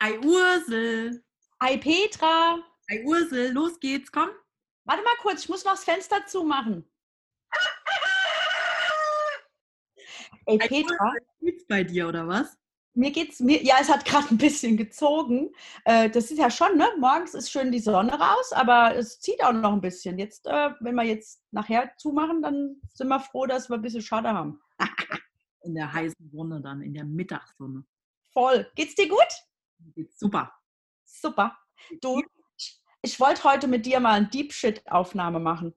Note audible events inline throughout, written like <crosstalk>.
Ei Ursel. Ei Petra. Ei Ursel, los geht's, komm. Warte mal kurz, ich muss noch das Fenster zumachen. Ey Ei Petra, Ursel, geht's bei dir oder was? mir geht's mir ja, es hat gerade ein bisschen gezogen. Äh, das ist ja schon, ne? Morgens ist schön die Sonne raus, aber es zieht auch noch ein bisschen. Jetzt, äh, wenn wir jetzt nachher zumachen, dann sind wir froh, dass wir ein bisschen Schade haben. <laughs> In der heißen Sonne dann, in der Mittagssonne. Voll. Geht's dir gut? Super. Super. Du, ich wollte heute mit dir mal eine Deep Shit Aufnahme machen.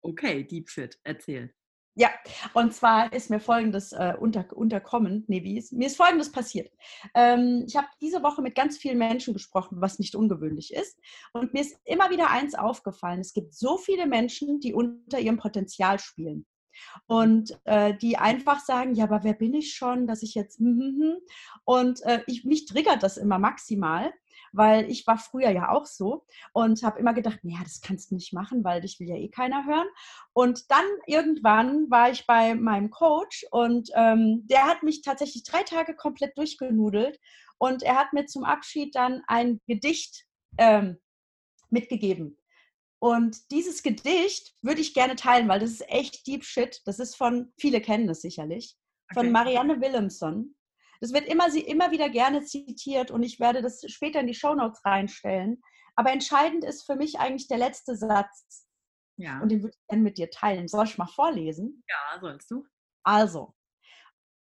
Okay, Deep Shit, erzähl. Ja, und zwar ist mir Folgendes äh, unter, unterkommen. Nee, wie ist, mir ist Folgendes passiert. Ähm, ich habe diese Woche mit ganz vielen Menschen gesprochen, was nicht ungewöhnlich ist. Und mir ist immer wieder eins aufgefallen. Es gibt so viele Menschen, die unter ihrem Potenzial spielen. Und äh, die einfach sagen, ja, aber wer bin ich schon, dass ich jetzt... hm, hm, hm. Und äh, ich, mich triggert das immer maximal, weil ich war früher ja auch so und habe immer gedacht, naja, das kannst du nicht machen, weil dich will ja eh keiner hören. Und dann irgendwann war ich bei meinem Coach und ähm, der hat mich tatsächlich drei Tage komplett durchgenudelt und er hat mir zum Abschied dann ein Gedicht ähm, mitgegeben. Und dieses Gedicht würde ich gerne teilen, weil das ist echt Deep Shit. Das ist von, viele kennen das sicherlich, von Okay. Marianne Willemson. Das wird immer, sie immer wieder gerne zitiert und ich werde das später in die Shownotes reinstellen. Aber entscheidend ist für mich eigentlich der letzte Satz. Ja, Und den würde ich gerne mit dir teilen. Soll ich mal vorlesen? ja, sollst du. Also,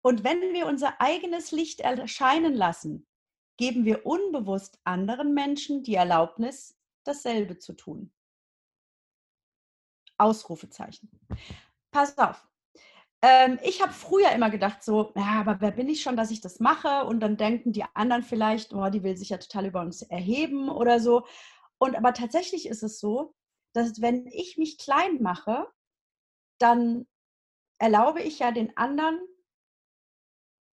und wenn wir unser eigenes Licht erscheinen lassen, geben wir unbewusst anderen Menschen die Erlaubnis, dasselbe zu tun. Ausrufezeichen. Pass auf. Ähm, ich habe früher immer gedacht, so, ja, aber wer bin ich schon, dass ich das mache? Und dann denken die anderen vielleicht, oh, die will sich ja total über uns erheben oder so. Und aber tatsächlich ist es so, dass wenn ich mich klein mache, dann erlaube ich ja den anderen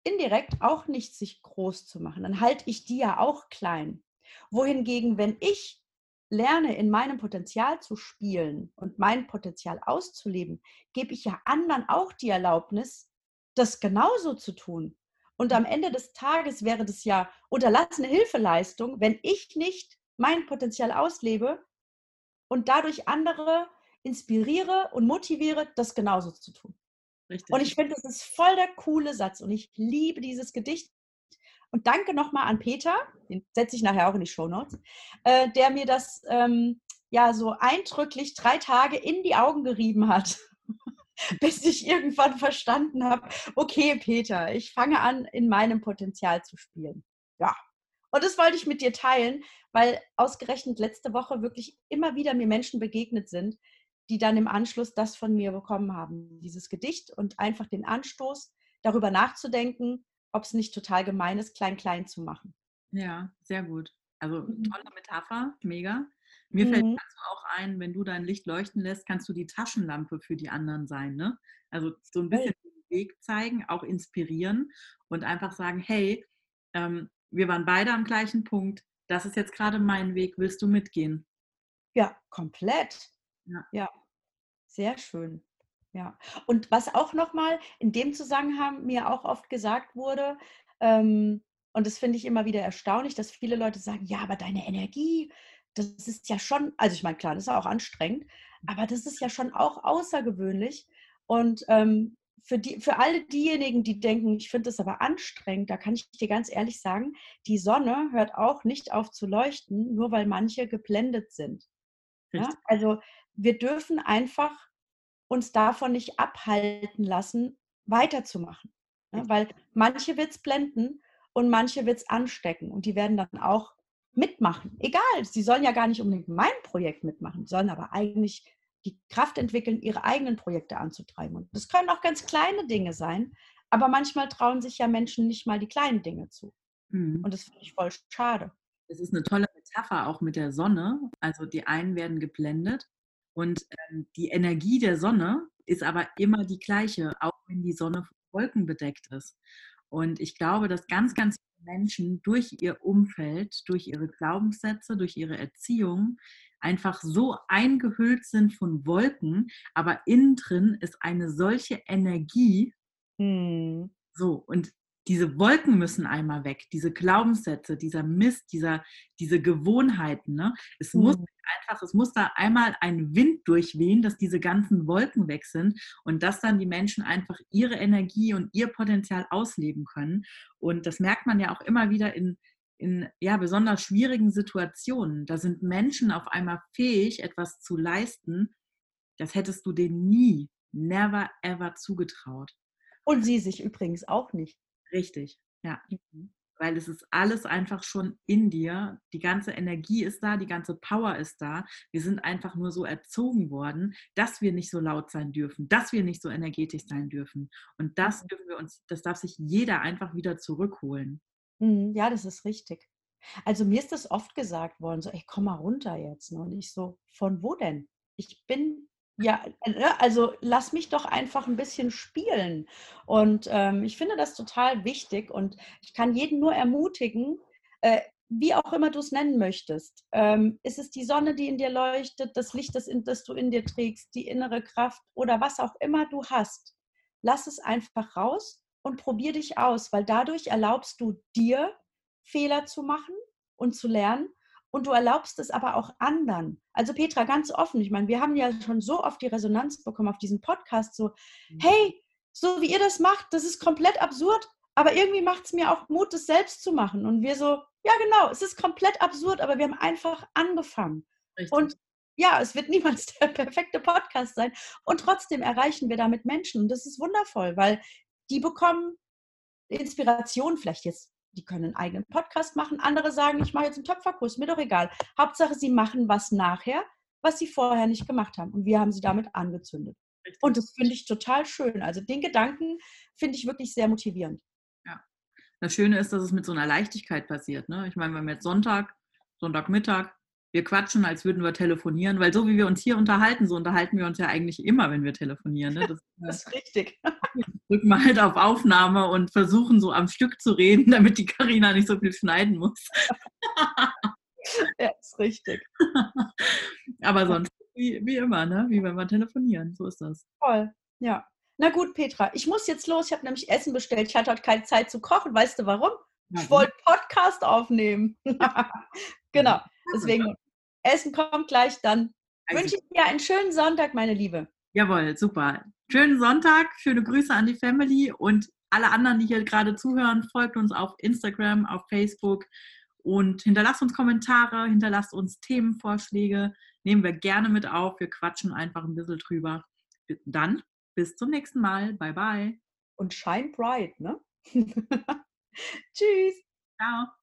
indirekt auch nicht, sich groß zu machen. Dann halte ich die ja auch klein. Wohingegen, wenn ich lerne, in meinem Potenzial zu spielen und mein Potenzial auszuleben, gebe ich ja anderen auch die Erlaubnis, das genauso zu tun. Und am Ende des Tages wäre das ja unterlassene Hilfeleistung, wenn ich nicht mein Potenzial auslebe und dadurch andere inspiriere und motiviere, das genauso zu tun. Richtig. Und ich finde, das ist voll der coole Satz und ich liebe dieses Gedicht. Und danke nochmal an Peter, den setze ich nachher auch in die Shownotes, äh, der mir das ähm, ja so eindrücklich drei Tage in die Augen gerieben hat, <laughs> bis ich irgendwann verstanden habe, okay, Peter, ich fange an, in meinem Potenzial zu spielen. Ja. Und das wollte ich mit dir teilen, weil ausgerechnet letzte Woche wirklich immer wieder mir Menschen begegnet sind, die dann im Anschluss das von mir bekommen haben, dieses Gedicht und einfach den Anstoß, darüber nachzudenken, ob es nicht total gemein ist, klein-klein zu machen. Ja, sehr gut. Also Mhm. tolle Metapher, mega. Mir fällt Mhm. dazu auch ein, wenn du dein Licht leuchten lässt, kannst du die Taschenlampe für die anderen sein. Ne? Also so ein bisschen den Weg zeigen, auch inspirieren und einfach sagen, hey, ähm, wir waren beide am gleichen Punkt. Das ist jetzt gerade mein Weg. Willst du mitgehen? Ja, komplett. Ja. ja. Sehr schön. Ja. Und was auch nochmal in dem Zusammenhang mir auch oft gesagt wurde, ähm, und das finde ich immer wieder erstaunlich, dass viele Leute sagen, ja, aber deine Energie, das ist ja schon, also ich meine, klar, das ist auch anstrengend, aber das ist ja schon auch außergewöhnlich. Und ähm, für, die, für alle diejenigen, die denken, ich finde das aber anstrengend, da kann ich dir ganz ehrlich sagen, die Sonne hört auch nicht auf zu leuchten, nur weil manche geblendet sind. Ja? Also wir dürfen einfach uns davon nicht abhalten lassen, weiterzumachen. Ja? Richtig. Weil manche wird es blenden und manche wird es anstecken und die werden dann auch mitmachen. Egal, sie sollen ja gar nicht unbedingt mein Projekt mitmachen, sollen aber eigentlich die Kraft entwickeln, ihre eigenen Projekte anzutreiben. Und das können auch ganz kleine Dinge sein, aber manchmal trauen sich ja Menschen nicht mal die kleinen Dinge zu. Mhm. Und das finde ich voll schade. Es ist eine tolle Metapher auch mit der Sonne. Also die einen werden geblendet und ähm, die Energie der Sonne ist aber immer die gleiche, auch wenn die Sonne von Wolken bedeckt ist. Und ich glaube, dass ganz, ganz viele Menschen durch ihr Umfeld, durch ihre Glaubenssätze, durch ihre Erziehung einfach so eingehüllt sind von Wolken, aber innen drin ist eine solche Energie, Hm. so, und diese Wolken müssen einmal weg, diese Glaubenssätze, dieser Mist, dieser, diese Gewohnheiten. Ne? Es mhm. muss einfach, es muss da einmal ein Wind durchwehen, dass diese ganzen Wolken weg sind und dass dann die Menschen einfach ihre Energie und ihr Potenzial ausleben können. Und das merkt man ja auch immer wieder in, in ja, besonders schwierigen Situationen. Da sind Menschen auf einmal fähig, etwas zu leisten. Das hättest du denen nie, never ever zugetraut. Und sie sich übrigens auch nicht. Richtig, ja. Mhm. Weil es ist alles einfach schon in dir. Die ganze Energie ist da, die ganze Power ist da. Wir sind einfach nur so erzogen worden, dass wir nicht so laut sein dürfen, dass wir nicht so energetisch sein dürfen. Und das mhm. dürfen wir uns, das darf sich jeder einfach wieder zurückholen. Mhm, ja, das ist richtig. Also mir ist das oft gesagt worden, so, ey, komm mal runter jetzt. Ne? Und ich so, von wo denn? Ich bin ja, ne, also lass mich doch einfach ein bisschen spielen. Und ähm, ich finde das total wichtig und ich kann jeden nur ermutigen, äh, wie auch immer du es nennen möchtest. Ähm, ist es die Sonne, die in dir leuchtet, das Licht, das, in, das du in dir trägst, die innere Kraft oder was auch immer du hast? Lass es einfach raus und probier dich aus, weil dadurch erlaubst du dir, Fehler zu machen und zu lernen und du erlaubst es aber auch anderen. Also Petra, ganz offen, ich meine, wir haben ja schon so oft die Resonanz bekommen auf diesen Podcast, so, mhm. hey, so wie ihr das macht, das ist komplett absurd, aber irgendwie macht es mir auch Mut, das selbst zu machen. Und wir so, ja genau, es ist komplett absurd, aber wir haben einfach angefangen. Richtig. Und ja, es wird <laughs> niemals der perfekte Podcast sein. Und trotzdem erreichen wir damit Menschen. Und das ist wundervoll, weil die bekommen Inspiration, vielleicht jetzt die können einen eigenen Podcast machen. Andere sagen, ich mache jetzt einen Töpferkurs, mir doch egal. Hauptsache, sie machen was nachher, was sie vorher nicht gemacht haben. Und wir haben sie damit angezündet. Richtig. Und das finde ich total schön. Also den Gedanken finde ich wirklich sehr motivierend. Ja. Das Schöne ist, dass es mit so einer Leichtigkeit passiert. Ne? Ich meine, wenn wir jetzt Sonntag, Sonntagmittag, wir quatschen, als würden wir telefonieren, weil so wie wir uns hier unterhalten, so unterhalten wir uns ja eigentlich immer, wenn wir telefonieren. Ne? Das, <laughs> das, ist richtig. <laughs> Drücken wir halt auf Aufnahme und versuchen so am Stück zu reden, <laughs> damit die Karina nicht so viel schneiden muss. ja, ist richtig. Aber sonst wie, wie immer, ne? wie wenn wir telefonieren. So ist das. Toll, ja. Na gut, Petra, ich muss jetzt los. Ich habe nämlich Essen bestellt. Ich hatte heute keine Zeit zu kochen. Weißt du warum? Ich wollte Podcast aufnehmen. genau. Deswegen, Essen kommt gleich. Dann also, wünsche ich dir einen schönen Sonntag, meine Liebe. Jawohl, super. Schönen Sonntag, schöne Grüße an die Family und alle anderen, die hier gerade zuhören, folgt uns auf Instagram, auf Facebook und hinterlasst uns Kommentare, hinterlasst uns Themenvorschläge. Nehmen wir gerne mit auf. Wir quatschen einfach ein bisschen drüber. Dann bis zum nächsten Mal. Bye, bye. Und shine bright, ne? <laughs> Tschüss. Ciao.